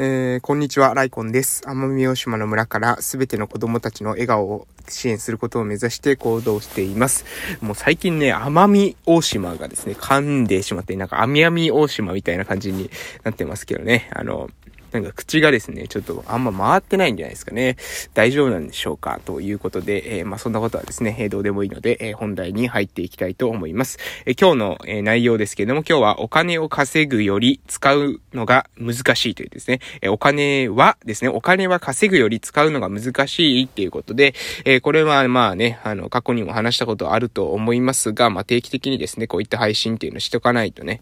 えー、こんにちは、ライコンです。奄美大島の村からすべての子供たちの笑顔を支援することを目指して行動しています。もう最近ね、奄美大島がですね、噛んでしまって、なんか、あみあみ大島みたいな感じになってますけどね。あの、なんか口がですね、ちょっとあんま回ってないんじゃないですかね。大丈夫なんでしょうかということで、えー、まあそんなことはですね、え、どうでもいいので、え、本題に入っていきたいと思います。え今日の、え内容ですけれども、今日はお金を稼ぐより使うのが難しいというですね、えお金はですね、お金は稼ぐより使うのが難しいっていうことで、えこれはまあね、あの、過去にも話したことあると思いますが、まあ定期的にですね、こういった配信っていうのをしとかないとね、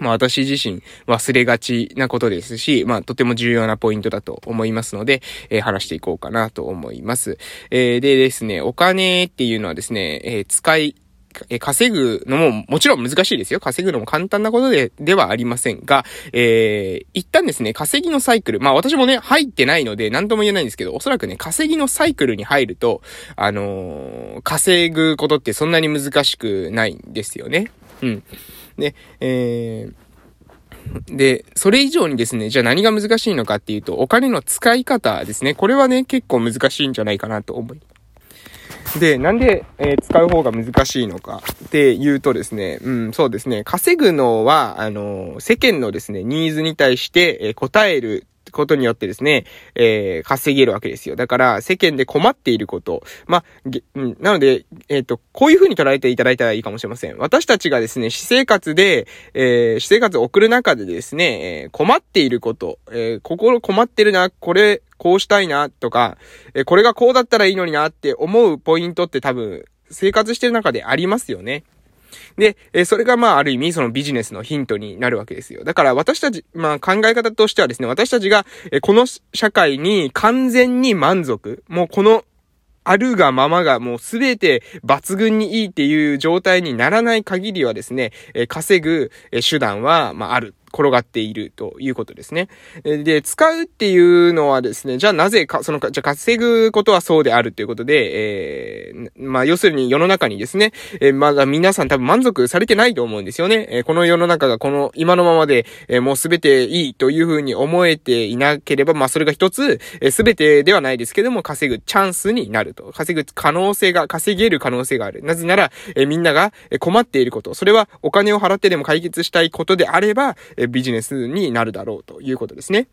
まあ私自身忘れがちなことですし、まあとても重要なポイントだと思いますので、えー、話していこうかなと思います。えー、でですね、お金っていうのはですね、えー、使い、え稼ぐのももちろん難しいですよ。稼ぐのも簡単なことで、ではありませんが、えー、一旦ですね、稼ぎのサイクル。まあ私もね、入ってないので何とも言えないんですけど、おそらくね、稼ぎのサイクルに入ると、あのー、稼ぐことってそんなに難しくないんですよね。うん。ね、えー、で、それ以上にですね、じゃあ何が難しいのかっていうと、お金の使い方ですね。これはね、結構難しいんじゃないかなと思い。で、なんで、えー、使う方が難しいのかっていうとですね、うん、そうですね、稼ぐのは、あの、世間のですね、ニーズに対して、えー、答えることによってですね、えー、稼げるわけですよ。だから、世間で困っていること。まあ、なので、えっ、ー、と、こういう風に捉えていただいたらいいかもしれません。私たちがですね、私生活で、えー、私生活を送る中でですね、えー、困っていること、えー、心困ってるな、これ、こうしたいな、とか、えー、これがこうだったらいいのになって思うポイントって多分、生活してる中でありますよね。で、えそれがまあある意味そのビジネスのヒントになるわけですよ。だから私たち、まあ考え方としてはですね、私たちが、えこの社会に完全に満足、もうこのあるがままがもうすべて抜群にいいっていう状態にならない限りはですね、え稼ぐ手段は、まあ、ある転がっているということですね。で、使うっていうのはですね、じゃあなぜか、その、じゃあ稼ぐことはそうであるということで、えー、まあ、要するに世の中にですね、えー、まだ皆さん多分満足されてないと思うんですよね。えー、この世の中がこの今のままで、えー、もうすべていいというふうに思えていなければ、まあ、それが一つ、えー、すべてではないですけども、稼ぐチャンスになると。稼ぐ可能性が、稼げる可能性がある。なぜなら、えー、みんなが困っていること。それはお金を払ってでも解決したいことであれば、ビジネスになるだろうということですね。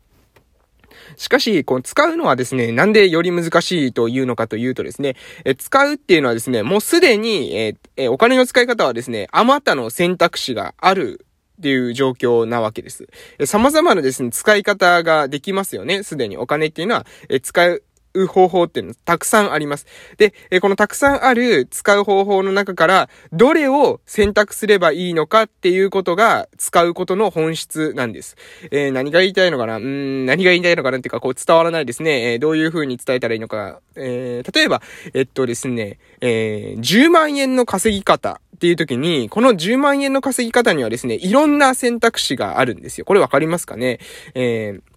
しかし、この使うのはですね、なんでより難しいというのかというとですね、え使うっていうのはですね、もうすでに、ええお金の使い方はですね、あまたの選択肢があるっていう状況なわけです。様々なですね、使い方ができますよね。すでにお金っていうのは、え使う、う方法っていうのたくさんあります。で、えこのたくさんある使う方法の中から、どれを選択すればいいのかっていうことが使うことの本質なんです。えー、何が言いたいのかな？うん、何が言いたいのかなっていうか、こう伝わらないですね。えー、どういう風に伝えたらいいのか。えー、例えば、えっとですね、えー、10万円の稼ぎ方。っていう時に、この10万円の稼ぎ方にはですね、いろんな選択肢があるんですよ。これわかりますかね？えー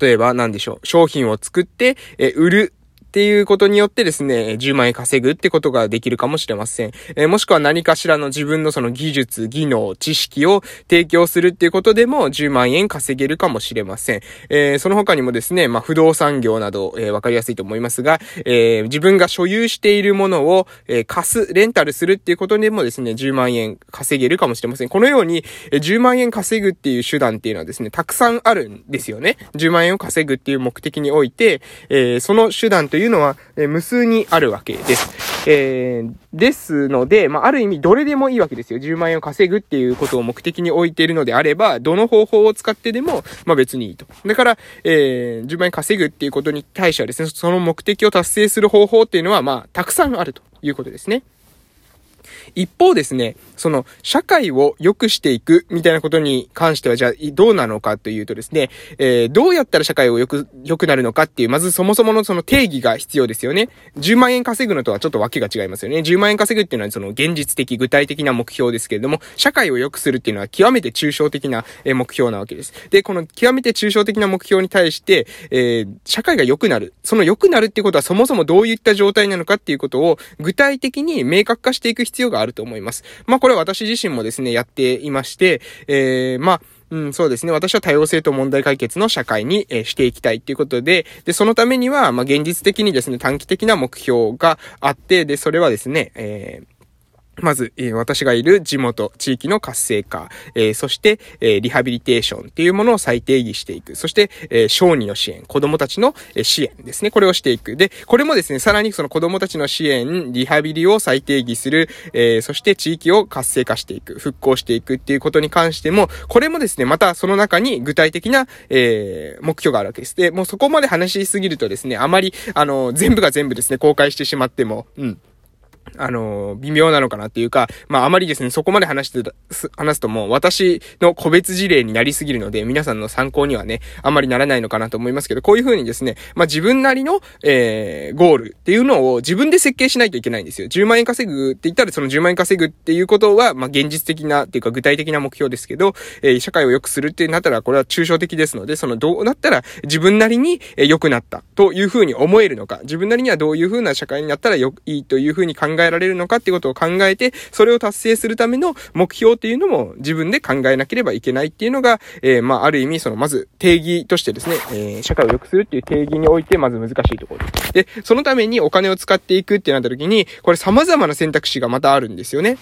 例えば何でしょう？商品を作って、え売るっていうことによってですね、10万円稼ぐってことができるかもしれません。えー、もしくは何かしらの自分のその技術、技能、知識を提供するっていうことでも10万円稼げるかもしれません。えー、その他にもですね、まあ、不動産業など、えー、わかりやすいと思いますが、え自分が所有しているものを、え貸す、レンタルするっていうことでもですね、10万円稼げるかもしれません。このように、え10万円稼ぐっていう手段っていうのはですね、たくさんあるんですよね。10万円を稼ぐっていう目的において、えその手段といういうのは、え無数にあるわけです。えー、ですので、まあ、ある意味どれでもいいわけですよ。10万円を稼ぐっていうことを目的に置いているのであれば、どの方法を使ってでも、まあ、別にいいと。だから、えー、10万円稼ぐっていうことに対してはですね、その目的を達成する方法っていうのは、まあ、たくさんあるということですね。一方ですね、その、社会を良くしていくみたいなことに関しては、じゃあ、どうなのかというとですね、えー、どうやったら社会を良く、良くなるのかっていう、まずそもそものその定義が必要ですよね。10万円稼ぐのとはちょっとわけが違いますよね。10万円稼ぐっていうのはその現実的、具体的な目標ですけれども、社会を良くするっていうのは極めて抽象的な目標なわけです。で、この極めて抽象的な目標に対して、えー、社会が良くなる。その良くなるっていうことはそもそもどういった状態なのかっていうことを具体的に明確化していく必要があると思います。まあこれ私自身もですね、やっていまして、えー、まあ、うん、そうですね。私は多様性と問題解決の社会に、えー、していきたいっていうことで、で、そのためには、まあ、現実的にですね、短期的な目標があって、で、それはですね、えーまず、えー、私がいる地元、地域の活性化、えー、そして、えー、リハビリテーションっていうものを再定義していく。そして、え小児の支援、子供たちの支援ですね。これをしていく。で、これもですね、さらにその子供たちの支援、リハビリを再定義する、えそして地域を活性化していく、復興していくっていうことに関しても、これもですね、またその中に具体的な、え目標があるわけです。で、もうそこまで話しすぎるとですね、あまり、あの、全部が全部ですね、公開してしまっても、うん。あの、微妙なのかなっていうか、まあ、あまりですね、そこまで話してた、話すともう私の個別事例になりすぎるので、皆さんの参考にはね、あんまりならないのかなと思いますけど、こういう風にですね、まあ、自分なりの、えー、ゴールっていうのを自分で設計しないといけないんですよ。10万円稼ぐって言ったら、その10万円稼ぐっていうことは、まあ、現実的なっていうか具体的な目標ですけど、えー、社会を良くするってなったら、これは抽象的ですので、そのどうなったら自分なりに良くなったという風に思えるのか、自分なりにはどういう風な社会になったらよ、いいという風に考ええられるのかっていうことを考えて、それを達成するための目標っていうのも自分で考えなければいけないっていうのが、えー、まあ、ある意味、その、まず定義としてですね、えー、社会を良くするっていう定義において、まず難しいところです。で、そのためにお金を使っていくってなった時に、これ様々な選択肢がまたあるんですよね。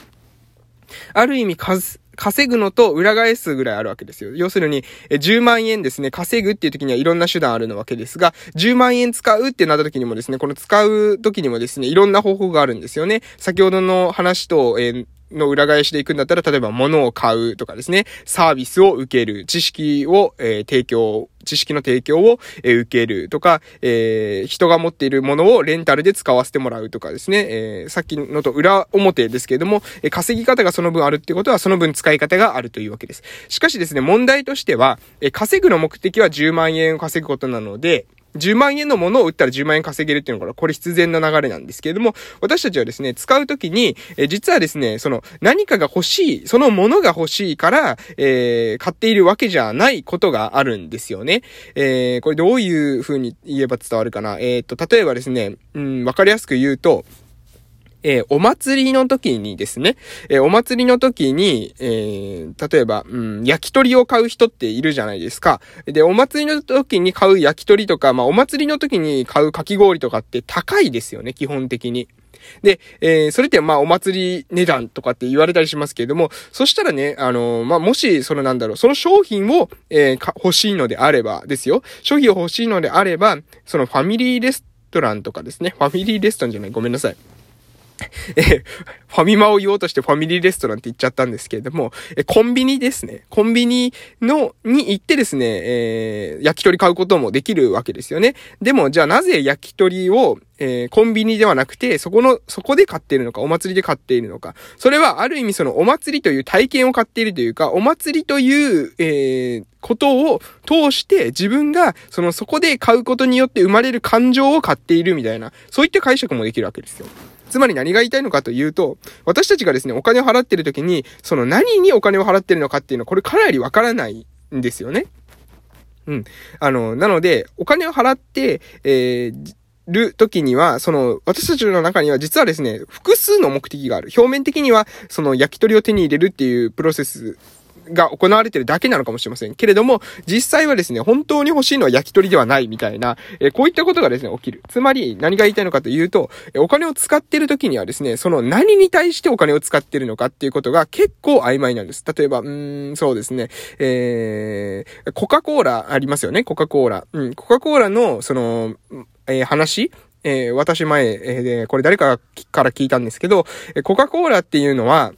ある意味、数、稼ぐのと裏返すぐらいあるわけですよ。要するに、10万円ですね、稼ぐっていう時にはいろんな手段あるのわけですが、10万円使うってなった時にもですね、この使う時にもですね、いろんな方法があるんですよね。先ほどの話と、えーの裏返しで行くんだったら、例えば物を買うとかですね、サービスを受ける、知識を、えー、提供、知識の提供を、えー、受けるとか、えー、人が持っているものをレンタルで使わせてもらうとかですね、えー、さっきのと裏表ですけれども、え稼ぎ方がその分あるってことは、その分使い方があるというわけです。しかしですね、問題としては、え稼ぐの目的は10万円を稼ぐことなので、10万円のものを売ったら10万円稼げるっていうのが、これ必然な流れなんですけれども、私たちはですね、使うときに、え実はですね、その何かが欲しい、そのものが欲しいから、えー、買っているわけじゃないことがあるんですよね。えー、これどういう風に言えば伝わるかな？えっ、と、例えばですね、うん、わかりやすく言うと、えー、お祭りの時にですね、えー、お祭りの時に、えー、例えば、うん、焼き鳥を買う人っているじゃないですか。で、お祭りの時に買う焼き鳥とか、まあ、お祭りの時に買うかき氷とかって高いですよね、基本的に。で、えー、それってまあお祭り値段とかって言われたりしますけれども、そしたらね、あのー、まあもし、そのなんだろう、その商品を、えー、欲しいのであればですよ。商品を欲しいのであれば、そのファミリーレストランとかですね。ファミリーレストランじゃない、ごめんなさい。えファミマを言おうとしてファミリーレストランって言っちゃったんですけれども、えコンビニですね。コンビニの、に行ってですね、えー、焼き鳥買うこともできるわけですよね。でも、じゃあなぜ焼き鳥を、え、コンビニではなくて、そこの、そこで買っているのか、お祭りで買っているのか。それはある意味そのお祭りという体験を買っているというか、お祭りという、え、ことを通して自分が、そのそこで買うことによって生まれる感情を買っているみたいな、そういった解釈もできるわけですよ。つまり何が言いたいのかというと、私たちがですね、お金を払ってる時に、その何にお金を払ってるのかっていうのは、これかなりわからないんですよね。うん。あの、なので、お金を払って、えー、る時には、その、私たちの中には実はですね、複数の目的がある。表面的には、その焼き鳥を手に入れるっていうプロセスが行われてるだけなのかもしれません。けれども、実際はですね、本当に欲しいのは焼き鳥ではないみたいな、えこういったことがですね、起きる。つまり、何が言いたいのかというと、お金を使ってる時にはですね、その何に対してお金を使ってるのかっていうことが結構曖昧なんです。例えば、うーん、そうですね、えー、コカ・コーラありますよね、コカ・コーラ。うん、コカ・コーラの、その、えー、話？えー、私前、えー、これ誰かから聞いたんですけど、コカ・コーラっていうのは、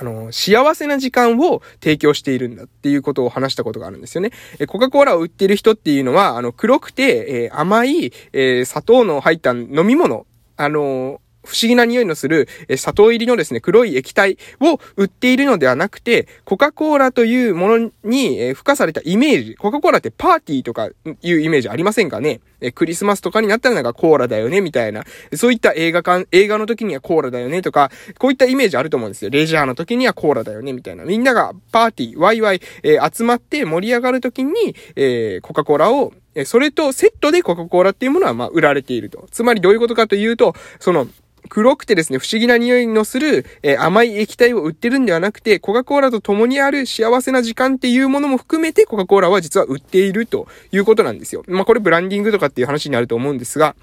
あの、幸せな時間を提供しているんだっていうことを話したことがあるんですよね。え、コカ・コーラを売ってる人っていうのは、あの、黒くて、えー、甘い、えー、砂糖の入った飲み物、あの不思議な匂いのする、え砂糖入りのですね、黒い液体を売っているのではなくて、コカ・コーラというものに、え付加されたイメージ。コカ・コーラってパーティーとかいうイメージありませんかね？えクリスマスとかになったらなんかコーラだよね、みたいな。そういった映画館、映画の時にはコーラだよね、とか、こういったイメージあると思うんですよ。レジャーの時にはコーラだよね、みたいな。みんながパーティー、ワイワイ、えー、集まって盛り上がる時に、えー、コカ・コーラを、えそれとセットでコカ・コーラっていうものは、まあ、売られていると。つまりどういうことかというと、その、黒くてですね、不思議な匂いのする、えー、甘い液体を売ってるんではなくて、コカ・コーラと共にある幸せな時間っていうものも含めて、コカ・コーラは実は売っているということなんですよ。まあ、これブランディングとかっていう話になると思うんですが、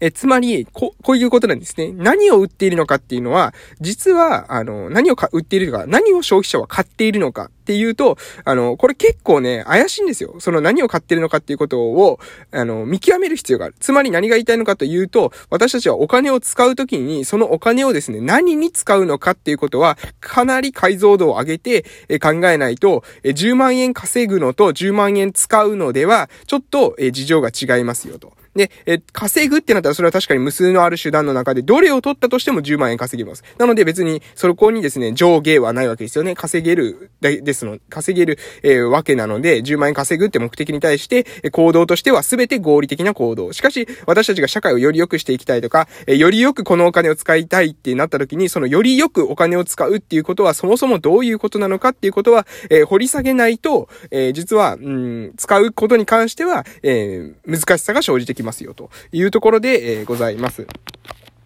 え、つまり、こ、こういうことなんですね。何を売っているのかっていうのは、実は、あの、何をか売っているのか、何を消費者は買っているのかっていうと、あの、これ結構ね、怪しいんですよ。その何を買ってるのかっていうことを、あの、見極める必要がある。つまり何が言いたいのかというと、私たちはお金を使うときに、そのお金をですね、何に使うのかっていうことは、かなり解像度を上げて、え考えないと、え10万円稼ぐのと10万円使うのでは、ちょっと、え事情が違いますよと。で、え、稼ぐってなったらそれは確かに無数のある手段の中でどれを取ったとしても10万円稼げます。なので別にそこにですね、上下はないわけですよね。稼げる、ですの、稼げる、えー、わけなので、10万円稼ぐって目的に対して、え行動としては全て合理的な行動。しかし、私たちが社会をより良くしていきたいとか、えよりよくこのお金を使いたいってなった時に、そのよりよくお金を使うっていうことはそもそもどういうことなのかっていうことは、えー、掘り下げないと、えー、実は、うん、使うことに関しては、え難しさが生じてきますよというところで、えございます。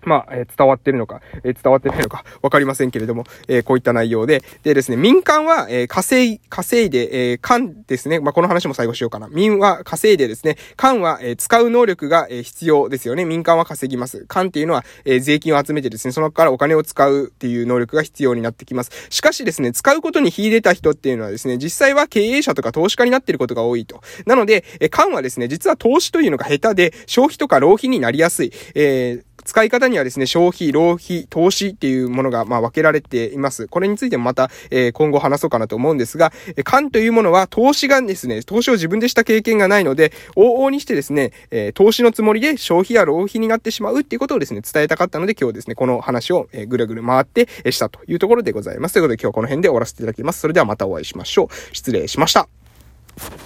まあ、えー、伝わってるのか、えー、伝わってないのか、わかりませんけれども、えー、こういった内容で、でですね、民間は、え稼い、稼いで、え官ですね、まあ、この話も最後しようかな。民は稼いでですね、官は、え使う能力が、え必要ですよね。民間は稼ぎます。官っていうのは、え税金を集めてですね、そのからお金を使うっていう能力が必要になってきます。しかしですね、使うことに秀でた人っていうのはですね、実際は経営者とか投資家になっていることが多いと。なので、え官はですね、実は投資というのが下手で、消費とか浪費になりやすい。えー使い方にはですね、消費、浪費、投資っていうものが、まあ、分けられています。これについてもまた、えー、今後話そうかなと思うんですが、え勘というものは投資がですね、投資を自分でした経験がないので、往々にしてですね、えー、投資のつもりで消費や浪費になってしまうっていうことをですね、伝えたかったので、今日ですね、この話を、えー、ぐるぐる回って、えしたというところでございます。ということで今日はこの辺で終わらせていただきます。それではまたお会いしましょう。失礼しました。